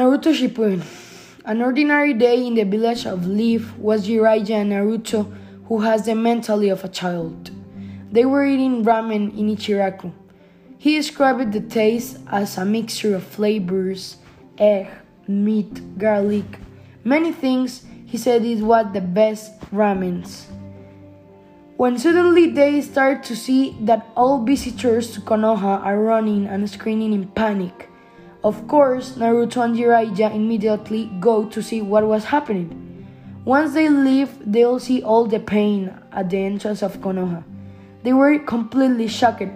Naruto Shippuden. An ordinary day in the village of Leaf was Jiraiya and Naruto, who has the mentality of a child. They were eating ramen in Ichiraku. He described the taste as a mixture of flavors, egg, meat, garlic, many things. He said it was the best ramens. When suddenly they start to see that all visitors to Konoha are running and screaming in panic. Of course, Naruto and Jiraiya immediately go to see what was happening. Once they leave, they'll see all the pain at the entrance of Konoha. They were completely shocked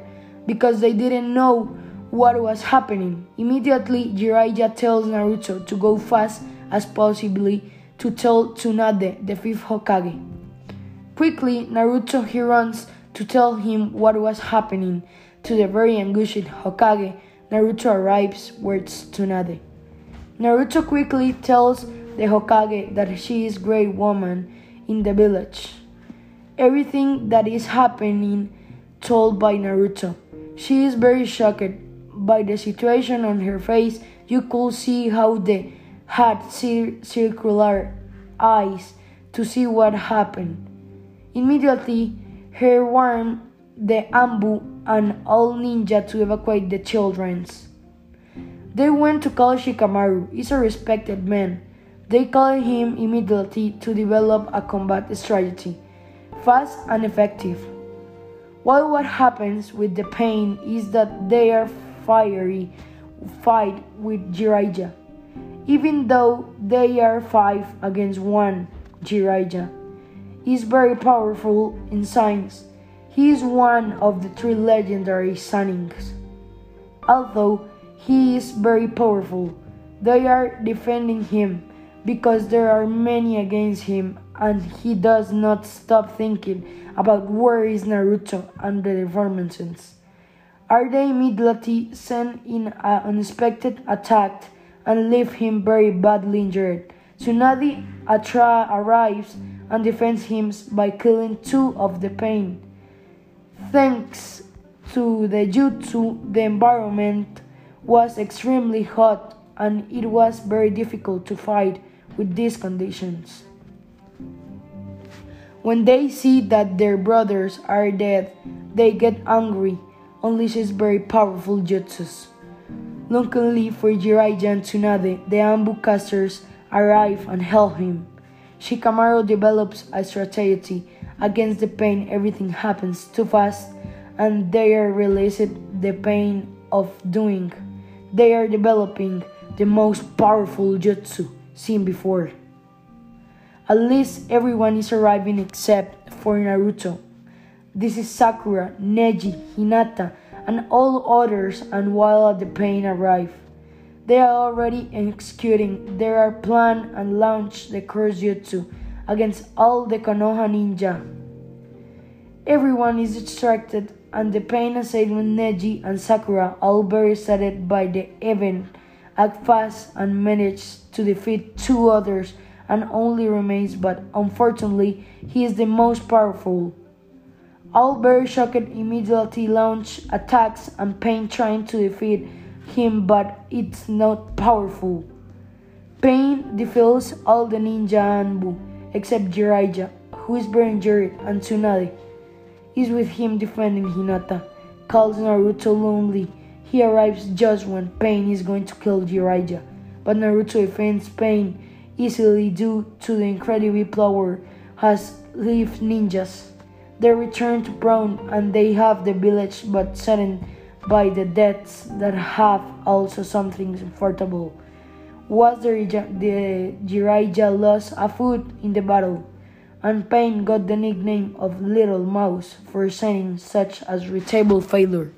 because they didn't know what was happening. Immediately, Jiraiya tells Naruto to go fast as possibly to tell Tsunade, the fifth Hokage. Quickly, Naruto he runs to tell him what was happening to the very anguished Hokage Naruto arrives with Tsunade. Naruto quickly tells the Hokage that she is great woman in the village. Everything that is happening told by Naruto. She is very shocked by the situation on her face. You could see how the had cir circular eyes to see what happened. Immediately, her warned the Anbu and all ninja to evacuate the children. They went to call Shikamaru. He's a respected man. They called him immediately to develop a combat strategy, fast and effective. While what happens with the pain is that they are fiery fight with Jiraiya. Even though they are five against one, Jiraiya is very powerful in science he is one of the three legendary Sannins. Although he is very powerful, they are defending him because there are many against him and he does not stop thinking about where is Naruto and the deformations. Are they immediately sent in an unexpected attack and leave him very badly injured? Tsunade Atra arrives and defends him by killing two of the pain. Thanks to the jutsu, the environment was extremely hot and it was very difficult to fight with these conditions. When they see that their brothers are dead, they get angry, unleashes very powerful jutsus. Luckily for Jiraiya and Tsunade, the Anbu casters arrive and help him. Shikamaru develops a strategy against the pain. Everything happens too fast, and they are releasing the pain of doing. They are developing the most powerful jutsu seen before. At least everyone is arriving except for Naruto. This is Sakura, Neji, Hinata, and all others, and while the pain arrive. They are already executing their plan and launch the curse jutsu against all the Konoha ninja. Everyone is distracted and the pain assailant Neji and Sakura, all very excited by the event, act fast and manage to defeat two others and only remains but unfortunately he is the most powerful. All very shocked immediately launch attacks and Pain trying to defeat him, but it's not powerful. Pain defeats all the ninja Anbu except Jiraiya, who is very injured, and Tsunade is with him defending Hinata. Calls Naruto lonely. He arrives just when Pain is going to kill Jiraiya, but Naruto defends Pain easily due to the incredible power has Leaf ninjas. They return to Brown and they have the village but saddened by the deaths that have also something comfortable was the, the Jiraiya lost a foot in the battle, and Pain got the nickname of Little Mouse for saying such as retable failure.